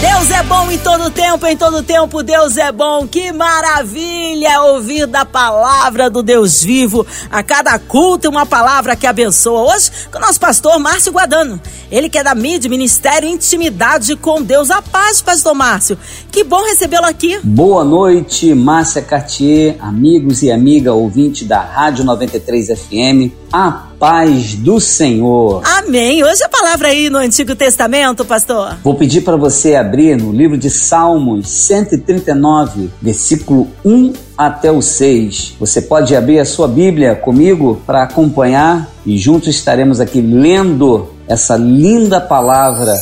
Deus é bom em todo tempo, em todo tempo Deus é bom. Que maravilha ouvir da palavra do Deus vivo. A cada culto uma palavra que abençoa. Hoje com o nosso pastor Márcio Guadano. Ele que é da mídia, Ministério Intimidade com Deus. A paz, pastor Márcio. Que bom recebê-lo aqui. Boa noite, Márcia Cartier, amigos e amiga ouvinte da Rádio 93 FM. A paz do Senhor. Amém. Hoje a palavra aí no Antigo Testamento, pastor. Vou pedir para você abrir no livro de Salmos 139, versículo 1 até o 6. Você pode abrir a sua Bíblia comigo para acompanhar e juntos estaremos aqui lendo essa linda palavra.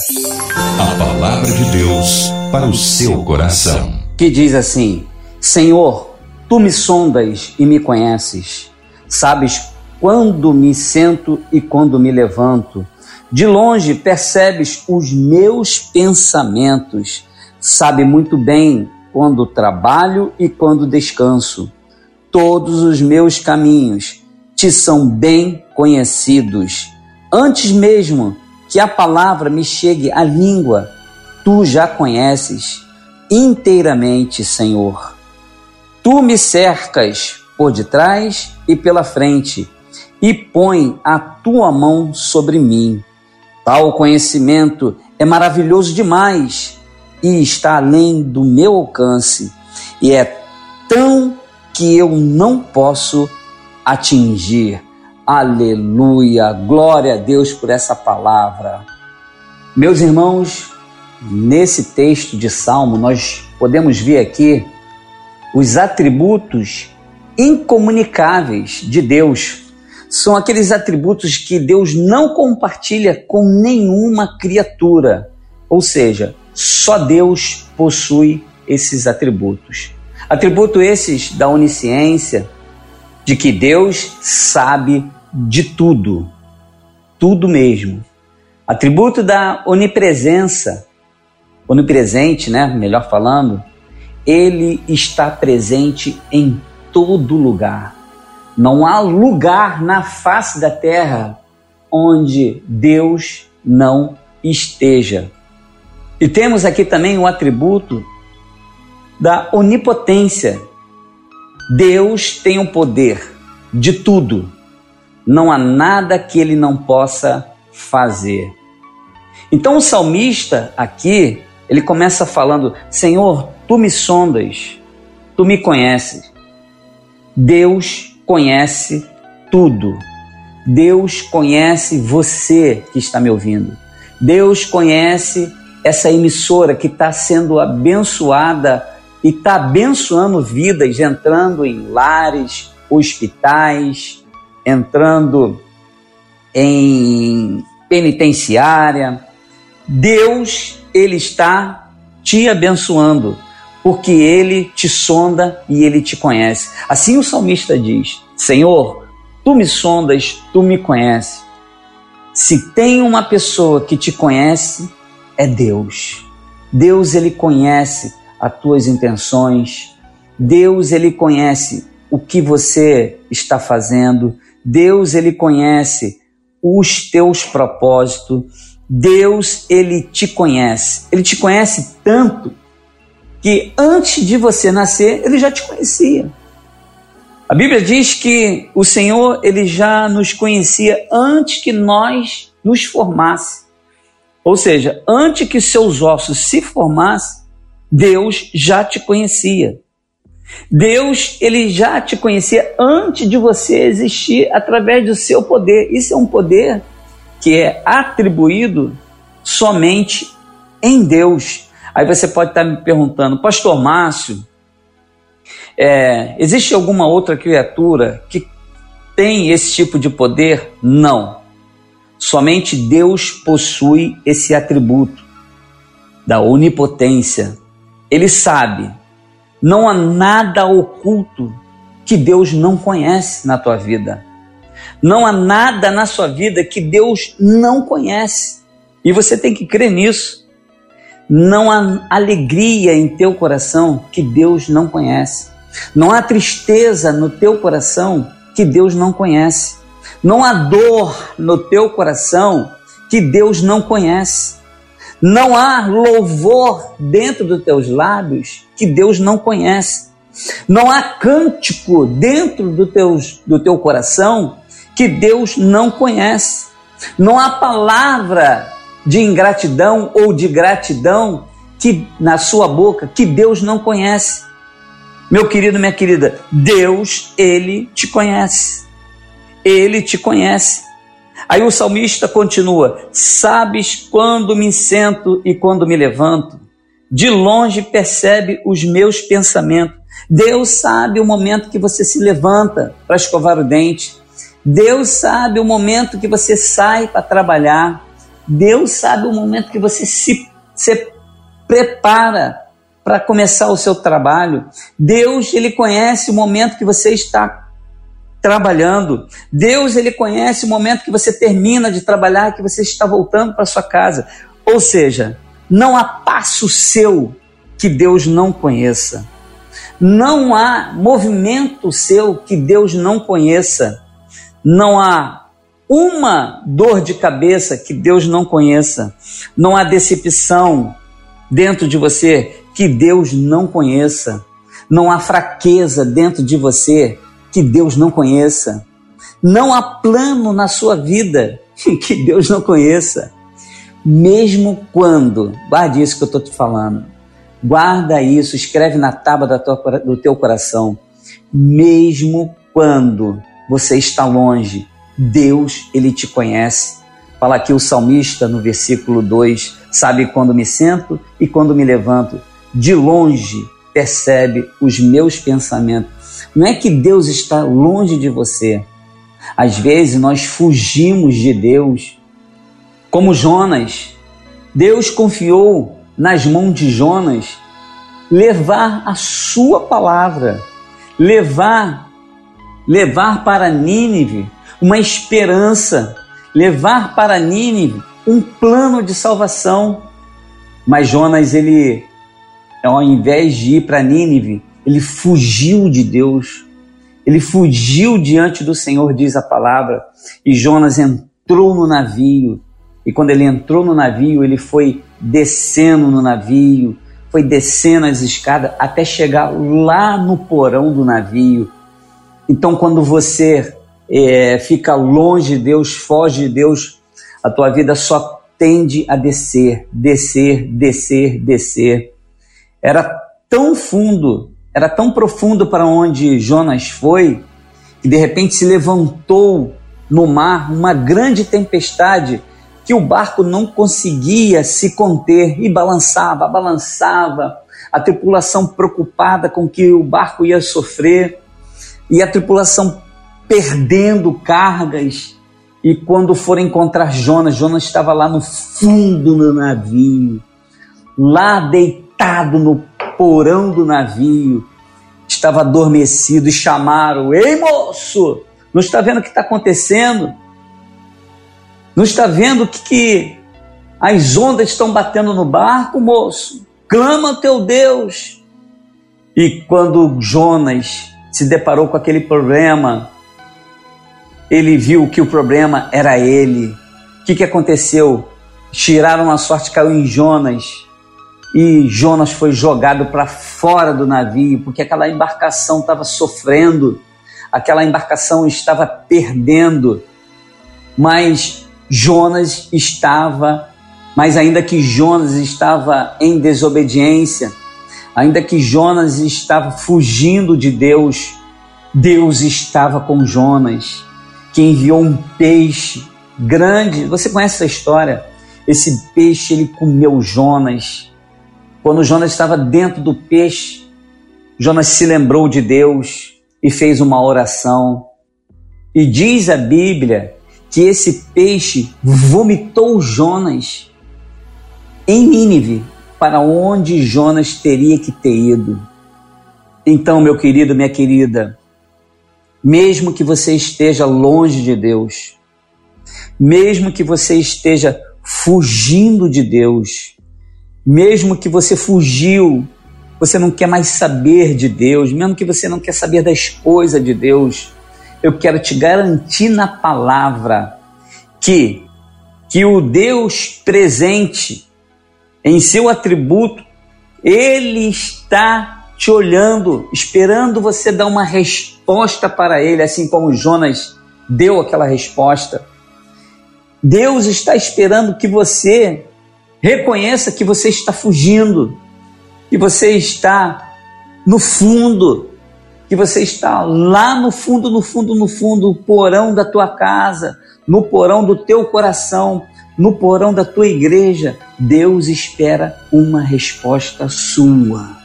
A palavra de Deus para o seu coração. Que diz assim: Senhor, tu me sondas e me conheces. Sabes quando me sento e quando me levanto. De longe percebes os meus pensamentos. Sabe muito bem quando trabalho e quando descanso. Todos os meus caminhos te são bem conhecidos. Antes mesmo que a palavra me chegue à língua, tu já conheces inteiramente, Senhor. Tu me cercas por detrás e pela frente e põe a tua mão sobre mim. Tal conhecimento é maravilhoso demais e está além do meu alcance, e é tão que eu não posso atingir. Aleluia! Glória a Deus por essa palavra. Meus irmãos, nesse texto de Salmo, nós podemos ver aqui os atributos incomunicáveis de Deus. São aqueles atributos que Deus não compartilha com nenhuma criatura. Ou seja, só Deus possui esses atributos. Atributo esses da onisciência, de que Deus sabe de tudo, tudo mesmo. Atributo da onipresença, onipresente, né? Melhor falando, ele está presente em todo lugar. Não há lugar na face da terra onde Deus não esteja. E temos aqui também o um atributo da onipotência. Deus tem o poder de tudo. Não há nada que ele não possa fazer. Então o salmista aqui, ele começa falando: Senhor, tu me sondas, tu me conheces. Deus conhece tudo. Deus conhece você que está me ouvindo. Deus conhece essa emissora que está sendo abençoada e está abençoando vidas, entrando em lares, hospitais, entrando em penitenciária. Deus, Ele está te abençoando, porque Ele te sonda e Ele te conhece. Assim o salmista diz: Senhor, tu me sondas, tu me conheces. Se tem uma pessoa que te conhece, é Deus. Deus ele conhece as tuas intenções. Deus ele conhece o que você está fazendo. Deus ele conhece os teus propósitos. Deus ele te conhece. Ele te conhece tanto que antes de você nascer, ele já te conhecia. A Bíblia diz que o Senhor ele já nos conhecia antes que nós nos formasse. Ou seja, antes que seus ossos se formassem, Deus já te conhecia. Deus, ele já te conhecia antes de você existir através do seu poder. Isso é um poder que é atribuído somente em Deus. Aí você pode estar me perguntando, Pastor Márcio, é, existe alguma outra criatura que tem esse tipo de poder? Não. Somente Deus possui esse atributo da onipotência. Ele sabe. Não há nada oculto que Deus não conhece na tua vida. Não há nada na sua vida que Deus não conhece. E você tem que crer nisso. Não há alegria em teu coração que Deus não conhece. Não há tristeza no teu coração que Deus não conhece. Não há dor no teu coração que Deus não conhece. Não há louvor dentro dos teus lábios que Deus não conhece. Não há cântico dentro do, teus, do teu coração que Deus não conhece. Não há palavra de ingratidão ou de gratidão que na sua boca que Deus não conhece. Meu querido, minha querida, Deus, ele te conhece. Ele te conhece. Aí o salmista continua: Sabes quando me sento e quando me levanto? De longe percebe os meus pensamentos. Deus sabe o momento que você se levanta para escovar o dente. Deus sabe o momento que você sai para trabalhar. Deus sabe o momento que você se, se prepara para começar o seu trabalho. Deus, ele conhece o momento que você está trabalhando. Deus, ele conhece o momento que você termina de trabalhar, que você está voltando para sua casa. Ou seja, não há passo seu que Deus não conheça. Não há movimento seu que Deus não conheça. Não há uma dor de cabeça que Deus não conheça. Não há decepção dentro de você que Deus não conheça. Não há fraqueza dentro de você que Deus não conheça. Não há plano na sua vida que Deus não conheça. Mesmo quando, guarde isso que eu estou te falando, guarda isso, escreve na tábua do teu coração. Mesmo quando você está longe, Deus, ele te conhece. Fala aqui o salmista no versículo 2: Sabe quando me sento e quando me levanto, de longe percebe os meus pensamentos. Não é que Deus está longe de você. Às vezes nós fugimos de Deus, como Jonas. Deus confiou nas mãos de Jonas levar a sua palavra, levar levar para Nínive uma esperança, levar para Nínive um plano de salvação. Mas Jonas ele ao invés de ir para Nínive, ele fugiu de Deus. Ele fugiu diante do Senhor, diz a palavra. E Jonas entrou no navio. E quando ele entrou no navio, ele foi descendo no navio, foi descendo as escadas até chegar lá no porão do navio. Então, quando você é, fica longe de Deus, foge de Deus, a tua vida só tende a descer, descer, descer, descer. Era tão fundo era tão profundo para onde Jonas foi, que de repente se levantou no mar uma grande tempestade que o barco não conseguia se conter e balançava, balançava. A tripulação preocupada com que o barco ia sofrer e a tripulação perdendo cargas. E quando foram encontrar Jonas, Jonas estava lá no fundo do navio, lá deitado no porão do navio, estava adormecido e chamaram: Ei moço, não está vendo o que está acontecendo? Não está vendo que, que as ondas estão batendo no barco, moço? Clama ao teu Deus. E quando Jonas se deparou com aquele problema, ele viu que o problema era ele. O que, que aconteceu? Tiraram a sorte, caiu em Jonas e Jonas foi jogado para fora do navio, porque aquela embarcação estava sofrendo, aquela embarcação estava perdendo. Mas Jonas estava, mas ainda que Jonas estava em desobediência, ainda que Jonas estava fugindo de Deus, Deus estava com Jonas, que enviou um peixe grande. Você conhece essa história? Esse peixe ele comeu Jonas quando Jonas estava dentro do peixe, Jonas se lembrou de Deus e fez uma oração. E diz a Bíblia que esse peixe vomitou Jonas em Nínive, para onde Jonas teria que ter ido. Então, meu querido, minha querida, mesmo que você esteja longe de Deus, mesmo que você esteja fugindo de Deus, mesmo que você fugiu você não quer mais saber de Deus, mesmo que você não quer saber das coisas de Deus, eu quero te garantir na palavra que que o Deus presente em seu atributo, ele está te olhando, esperando você dar uma resposta para ele, assim como Jonas deu aquela resposta. Deus está esperando que você reconheça que você está fugindo, que você está no fundo, que você está lá no fundo, no fundo, no fundo, o porão da tua casa, no porão do teu coração, no porão da tua igreja. Deus espera uma resposta sua,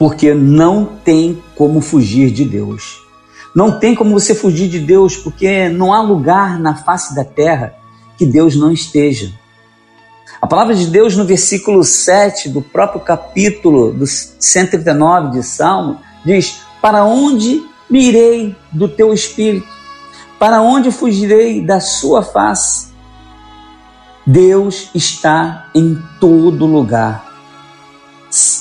porque não tem como fugir de Deus. Não tem como você fugir de Deus, porque não há lugar na face da terra que Deus não esteja. A palavra de Deus no versículo 7 do próprio capítulo do 139 de Salmo diz: Para onde me irei do teu espírito? Para onde fugirei da sua face? Deus está em todo lugar.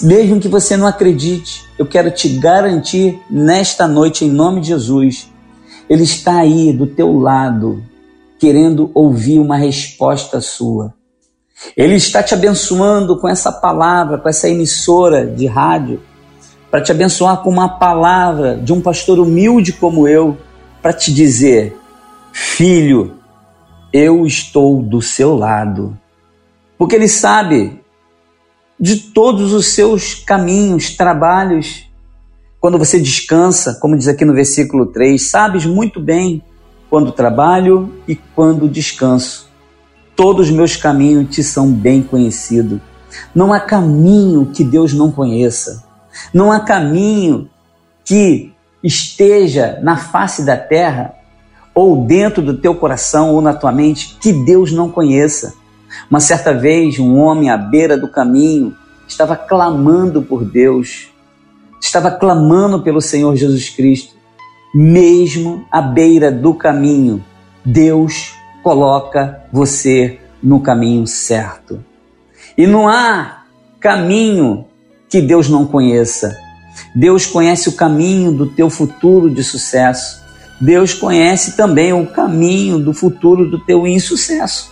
Mesmo que você não acredite, eu quero te garantir nesta noite, em nome de Jesus, Ele está aí do teu lado, querendo ouvir uma resposta sua. Ele está te abençoando com essa palavra, com essa emissora de rádio, para te abençoar com uma palavra de um pastor humilde como eu, para te dizer: Filho, eu estou do seu lado. Porque Ele sabe de todos os seus caminhos, trabalhos. Quando você descansa, como diz aqui no versículo 3, sabes muito bem quando trabalho e quando descanso. Todos os meus caminhos te são bem conhecidos. Não há caminho que Deus não conheça. Não há caminho que esteja na face da terra ou dentro do teu coração ou na tua mente que Deus não conheça. Uma certa vez, um homem à beira do caminho estava clamando por Deus, estava clamando pelo Senhor Jesus Cristo mesmo à beira do caminho, Deus coloca você no caminho certo. E não há caminho que Deus não conheça. Deus conhece o caminho do teu futuro de sucesso. Deus conhece também o caminho do futuro do teu insucesso.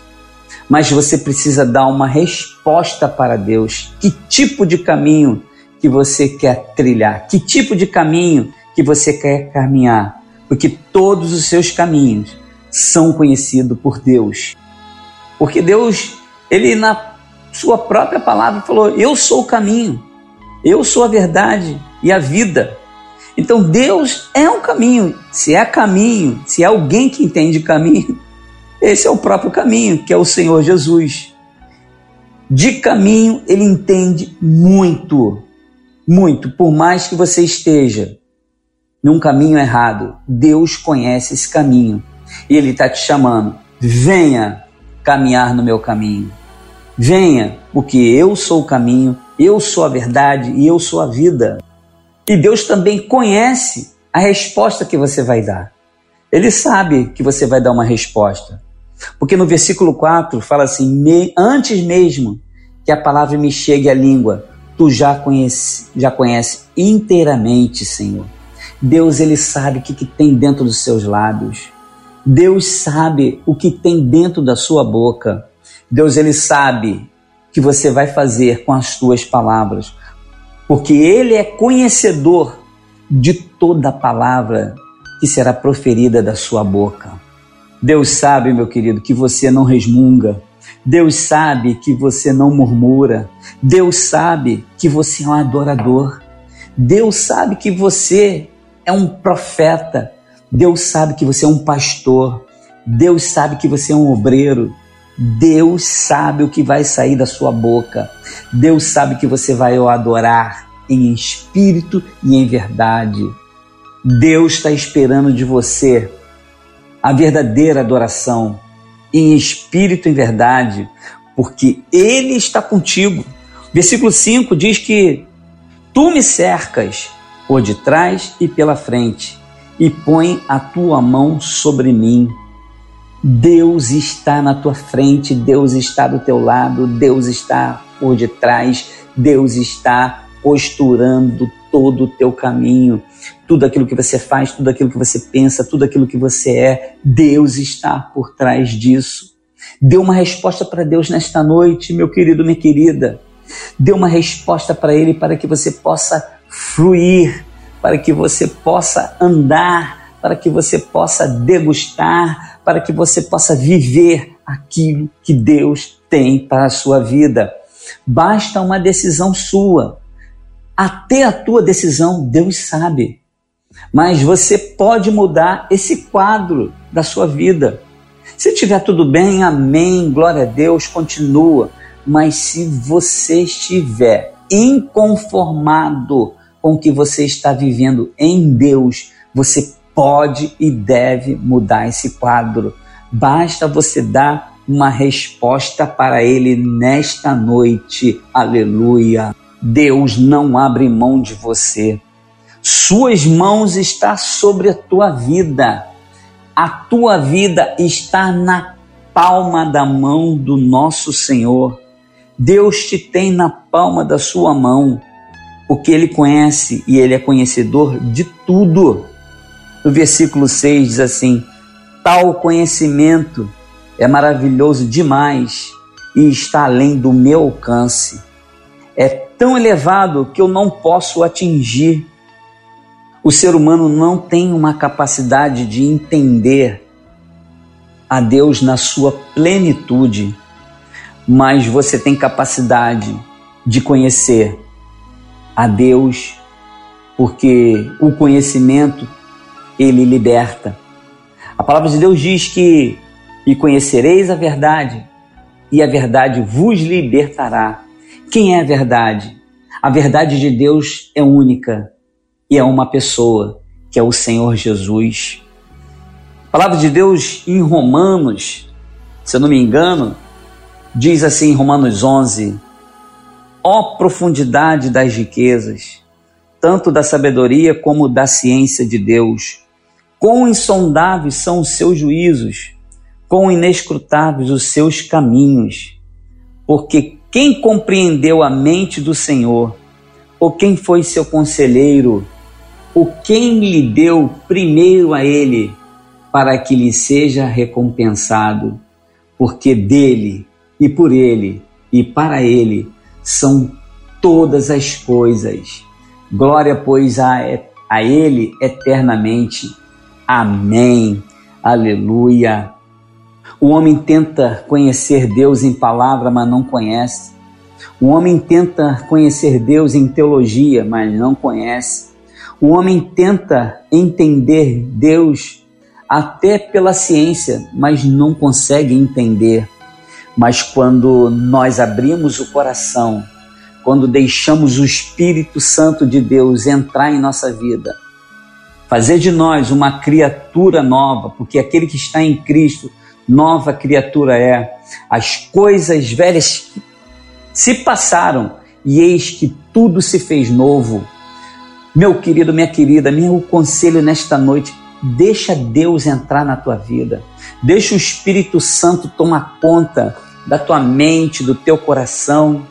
Mas você precisa dar uma resposta para Deus. Que tipo de caminho que você quer trilhar? Que tipo de caminho que você quer caminhar, porque todos os seus caminhos são conhecidos por Deus. Porque Deus, ele na sua própria palavra falou: "Eu sou o caminho, eu sou a verdade e a vida". Então Deus é um caminho. Se é caminho, se é alguém que entende caminho, esse é o próprio caminho, que é o Senhor Jesus. De caminho ele entende muito, muito, por mais que você esteja num caminho errado. Deus conhece esse caminho e Ele está te chamando. Venha caminhar no meu caminho. Venha, porque eu sou o caminho, eu sou a verdade e eu sou a vida. E Deus também conhece a resposta que você vai dar. Ele sabe que você vai dar uma resposta. Porque no versículo 4 fala assim: Antes mesmo que a palavra me chegue à língua, tu já conhece, já conhece inteiramente, Senhor. Deus ele sabe o que, que tem dentro dos seus lábios. Deus sabe o que tem dentro da sua boca. Deus ele sabe que você vai fazer com as tuas palavras, porque ele é conhecedor de toda palavra que será proferida da sua boca. Deus sabe, meu querido, que você não resmunga. Deus sabe que você não murmura. Deus sabe que você é um adorador. Deus sabe que você é um profeta. Deus sabe que você é um pastor. Deus sabe que você é um obreiro. Deus sabe o que vai sair da sua boca. Deus sabe que você vai o adorar em espírito e em verdade. Deus está esperando de você a verdadeira adoração em espírito e em verdade, porque Ele está contigo. Versículo 5 diz que tu me cercas por detrás e pela frente, e põe a tua mão sobre mim. Deus está na tua frente, Deus está do teu lado, Deus está por detrás, Deus está costurando todo o teu caminho, tudo aquilo que você faz, tudo aquilo que você pensa, tudo aquilo que você é, Deus está por trás disso. Dê uma resposta para Deus nesta noite, meu querido, minha querida. Dê uma resposta para Ele para que você possa fluir, para que você possa andar, para que você possa degustar, para que você possa viver aquilo que Deus tem para a sua vida. Basta uma decisão sua. Até a tua decisão, Deus sabe. Mas você pode mudar esse quadro da sua vida. Se tiver tudo bem, amém, glória a Deus, continua. Mas se você estiver inconformado com o que você está vivendo em Deus, você pode e deve mudar esse quadro. Basta você dar uma resposta para ele nesta noite. Aleluia. Deus não abre mão de você. Suas mãos estão sobre a tua vida. A tua vida está na palma da mão do nosso Senhor. Deus te tem na palma da sua mão, porque Ele conhece e Ele é conhecedor de tudo. No versículo 6 diz assim: Tal conhecimento é maravilhoso demais e está além do meu alcance. É tão elevado que eu não posso atingir. O ser humano não tem uma capacidade de entender a Deus na sua plenitude, mas você tem capacidade de conhecer a Deus, porque o conhecimento ele liberta. A palavra de Deus diz que e conhecereis a verdade, e a verdade vos libertará. Quem é a verdade? A verdade de Deus é única e é uma pessoa, que é o Senhor Jesus. A palavra de Deus em Romanos, se eu não me engano, diz assim em Romanos 11: Ó oh, profundidade das riquezas, tanto da sabedoria como da ciência de Deus, quão insondáveis são os seus juízos quão inescrutáveis os seus caminhos. Porque quem compreendeu a mente do Senhor, ou quem foi seu conselheiro, ou quem lhe deu primeiro a ele, para que lhe seja recompensado, porque dele e por ele e para ele são todas as coisas. Glória, pois, a, a ele eternamente. Amém. Aleluia. O homem tenta conhecer Deus em palavra, mas não conhece. O homem tenta conhecer Deus em teologia, mas não conhece. O homem tenta entender Deus até pela ciência, mas não consegue entender. Mas quando nós abrimos o coração, quando deixamos o Espírito Santo de Deus entrar em nossa vida, fazer de nós uma criatura nova, porque aquele que está em Cristo nova criatura é. As coisas velhas se passaram e eis que tudo se fez novo. Meu querido, minha querida, meu conselho nesta noite, deixa Deus entrar na tua vida. Deixa o Espírito Santo tomar conta da tua mente, do teu coração.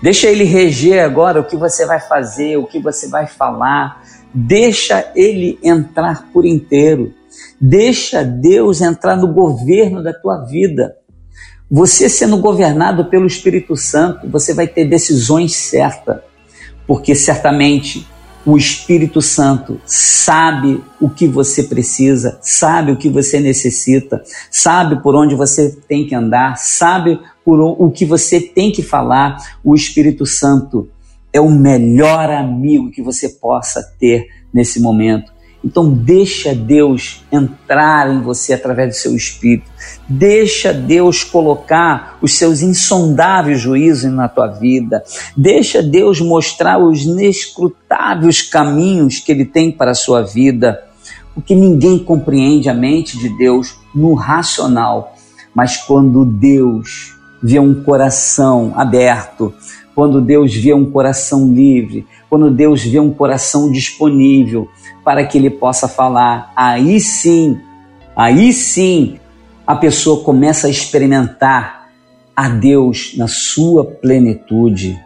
Deixa ele reger agora o que você vai fazer, o que você vai falar. Deixa ele entrar por inteiro. Deixa Deus entrar no governo da tua vida. Você sendo governado pelo Espírito Santo, você vai ter decisões certas, porque certamente o Espírito Santo sabe o que você precisa, sabe o que você necessita, sabe por onde você tem que andar, sabe por o que você tem que falar. O Espírito Santo é o melhor amigo que você possa ter nesse momento. Então deixa Deus entrar em você através do seu espírito. Deixa Deus colocar os seus insondáveis juízos na tua vida. Deixa Deus mostrar os inescrutáveis caminhos que ele tem para a sua vida. Porque ninguém compreende a mente de Deus no racional, mas quando Deus vê um coração aberto, quando Deus vê um coração livre, quando Deus vê um coração disponível para que ele possa falar, aí sim, aí sim, a pessoa começa a experimentar a Deus na sua plenitude.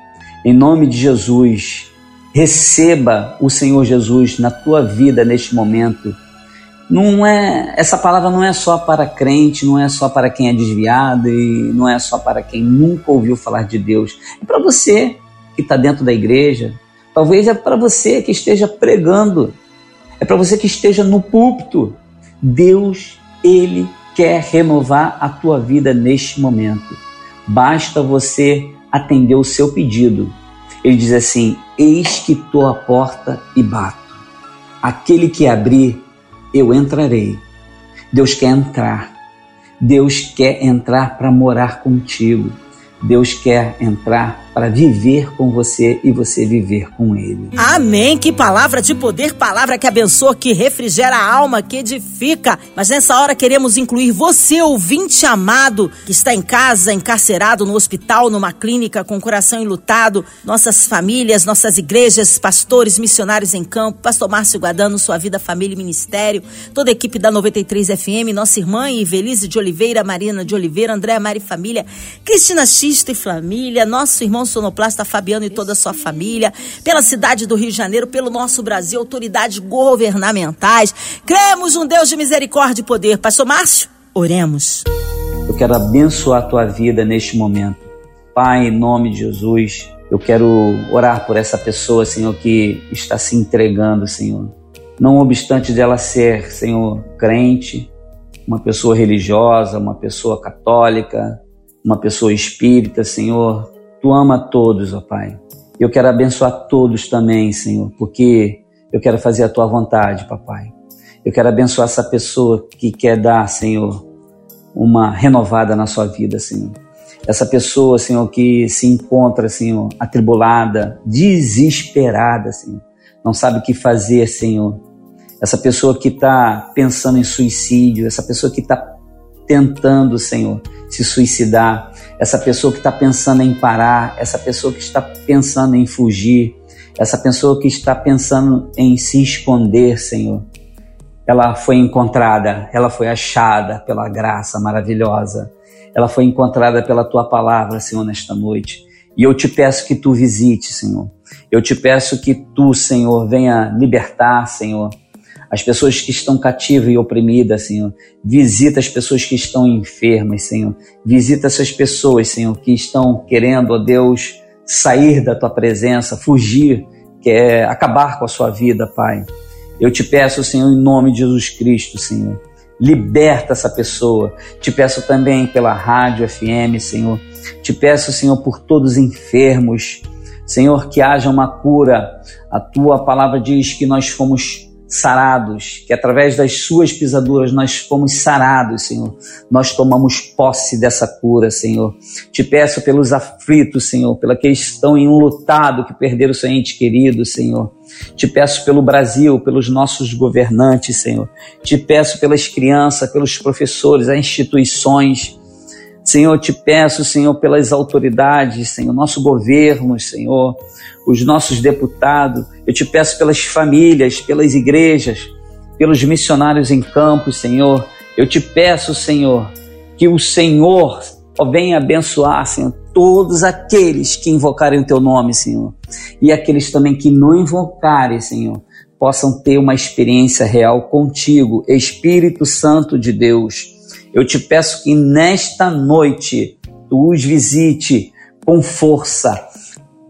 Em nome de Jesus, receba o Senhor Jesus na tua vida neste momento. Não é, essa palavra não é só para crente, não é só para quem é desviado e não é só para quem nunca ouviu falar de Deus. É para você que está dentro da igreja, talvez é para você que esteja pregando, é para você que esteja no púlpito. Deus, Ele quer renovar a tua vida neste momento. Basta você atender o seu pedido. Ele diz assim: Eis que estou à porta e bato. Aquele que abrir, eu entrarei. Deus quer entrar. Deus quer entrar para morar contigo. Deus quer entrar para viver com você e você viver com Ele. Amém. Que palavra de poder, palavra que abençoa, que refrigera a alma, que edifica. Mas nessa hora queremos incluir você, ouvinte amado, que está em casa, encarcerado no hospital, numa clínica, com o coração enlutado, nossas famílias, nossas igrejas, pastores, missionários em campo, Pastor Márcio Guadano, sua vida, família e ministério, toda a equipe da 93 FM, nossa irmã Ivelise de Oliveira, Marina de Oliveira, Andréa Mari Família, Cristina Xista e Família, nosso irmão sonoplasta Fabiano e toda a sua família, pela cidade do Rio de Janeiro, pelo nosso Brasil, autoridades governamentais. Cremos um Deus de misericórdia e poder. Pastor Márcio, oremos. Eu quero abençoar a tua vida neste momento. Pai, em nome de Jesus, eu quero orar por essa pessoa, Senhor, que está se entregando, Senhor. Não obstante dela ser, Senhor, crente, uma pessoa religiosa, uma pessoa católica, uma pessoa espírita, Senhor, Tu ama todos, ó Pai. Eu quero abençoar todos também, Senhor, porque eu quero fazer a tua vontade, papai. Eu quero abençoar essa pessoa que quer dar, Senhor, uma renovada na sua vida, Senhor. Essa pessoa, Senhor, que se encontra, Senhor, atribulada, desesperada, Senhor. Não sabe o que fazer, Senhor. Essa pessoa que está pensando em suicídio, essa pessoa que está tentando, Senhor, se suicidar, essa pessoa que está pensando em parar, essa pessoa que está pensando em fugir, essa pessoa que está pensando em se esconder, Senhor. Ela foi encontrada, ela foi achada pela graça maravilhosa. Ela foi encontrada pela tua palavra, Senhor, nesta noite. E eu te peço que tu visite, Senhor. Eu te peço que tu, Senhor, venha libertar, Senhor, as pessoas que estão cativas e oprimidas, Senhor. Visita as pessoas que estão enfermas, Senhor. Visita essas pessoas, Senhor, que estão querendo, ó Deus, sair da tua presença, fugir, quer acabar com a sua vida, Pai. Eu te peço, Senhor, em nome de Jesus Cristo, Senhor. Liberta essa pessoa. Te peço também pela rádio FM, Senhor. Te peço, Senhor, por todos os enfermos. Senhor, que haja uma cura. A tua palavra diz que nós fomos sarados, que através das suas pisaduras nós fomos sarados, Senhor. Nós tomamos posse dessa cura, Senhor. Te peço pelos aflitos, Senhor, pela que estão enlutados, que perderam seu ente querido, Senhor. Te peço pelo Brasil, pelos nossos governantes, Senhor. Te peço pelas crianças, pelos professores, as instituições. Senhor, te peço, Senhor, pelas autoridades, Senhor, nosso governo, Senhor, os nossos deputados. Eu te peço pelas famílias, pelas igrejas, pelos missionários em campos, Senhor. Eu te peço, Senhor, que o Senhor venha abençoar, Senhor, todos aqueles que invocarem o teu nome, Senhor. E aqueles também que não invocarem, Senhor, possam ter uma experiência real contigo, Espírito Santo de Deus. Eu te peço que nesta noite tu os visite com força,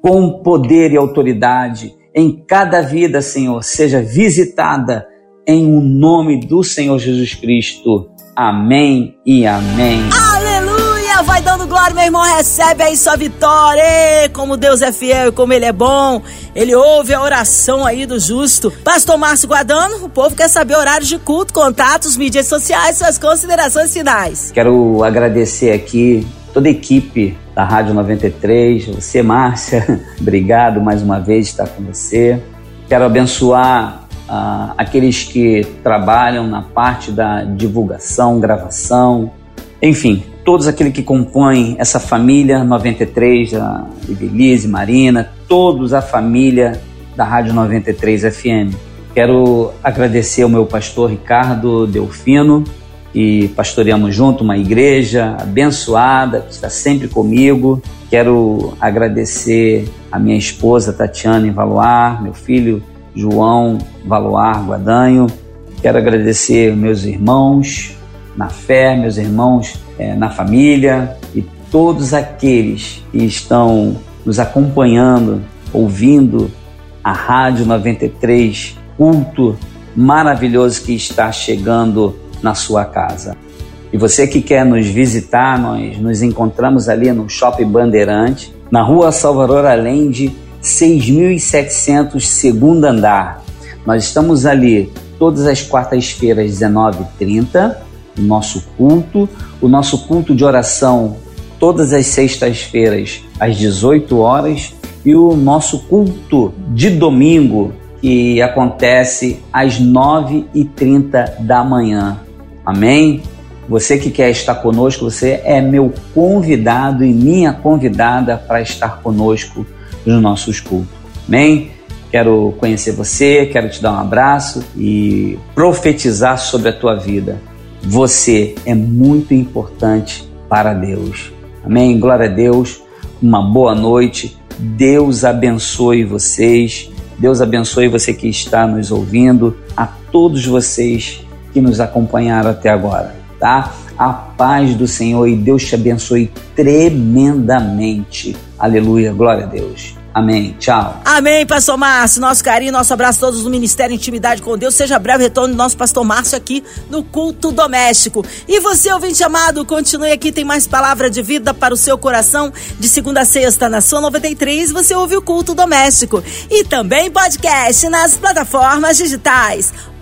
com poder e autoridade. Em cada vida, Senhor, seja visitada em o um nome do Senhor Jesus Cristo. Amém e amém. Aleluia! Dando glória, meu irmão. Recebe aí sua vitória. Ei, como Deus é fiel e como Ele é bom. Ele ouve a oração aí do justo. Pastor Márcio Guadano, o povo quer saber horários de culto, contatos, mídias sociais, suas considerações finais. Quero agradecer aqui toda a equipe da Rádio 93, você, Márcia, obrigado mais uma vez estar com você. Quero abençoar uh, aqueles que trabalham na parte da divulgação, gravação, enfim, todos aqueles que compõem essa família 93, a Ivelise, Marina, todos a família da Rádio 93 FM. Quero agradecer ao meu pastor Ricardo Delfino, que pastoreamos junto uma igreja abençoada, que está sempre comigo. Quero agradecer a minha esposa Tatiana Valuar, meu filho João Valuar Guadanho. Quero agradecer meus irmãos na fé, meus irmãos é, na família e todos aqueles que estão nos acompanhando, ouvindo a Rádio 93, culto maravilhoso que está chegando na sua casa. E você que quer nos visitar, nós nos encontramos ali no Shopping Bandeirante, na rua Salvador Allende, 6700, segundo andar. Nós estamos ali todas as quartas-feiras, 19h30, o nosso culto. O nosso culto de oração, todas as sextas-feiras, às 18 horas. E o nosso culto de domingo, que acontece às 9h30 da manhã. Amém? Você que quer estar conosco, você é meu convidado e minha convidada para estar conosco nos nossos cultos. Amém? Quero conhecer você, quero te dar um abraço e profetizar sobre a tua vida. Você é muito importante para Deus. Amém? Glória a Deus. Uma boa noite. Deus abençoe vocês. Deus abençoe você que está nos ouvindo, a todos vocês que nos acompanharam até agora tá? A paz do Senhor e Deus te abençoe tremendamente. Aleluia, glória a Deus. Amém. Tchau. Amém, pastor Márcio. Nosso carinho, nosso abraço a todos do Ministério Intimidade com Deus. Seja breve retorno do nosso pastor Márcio aqui no culto doméstico. E você, ouvinte amado, continue aqui, tem mais palavra de vida para o seu coração. De segunda a sexta, na sua 93, você ouve o culto doméstico. E também podcast nas plataformas digitais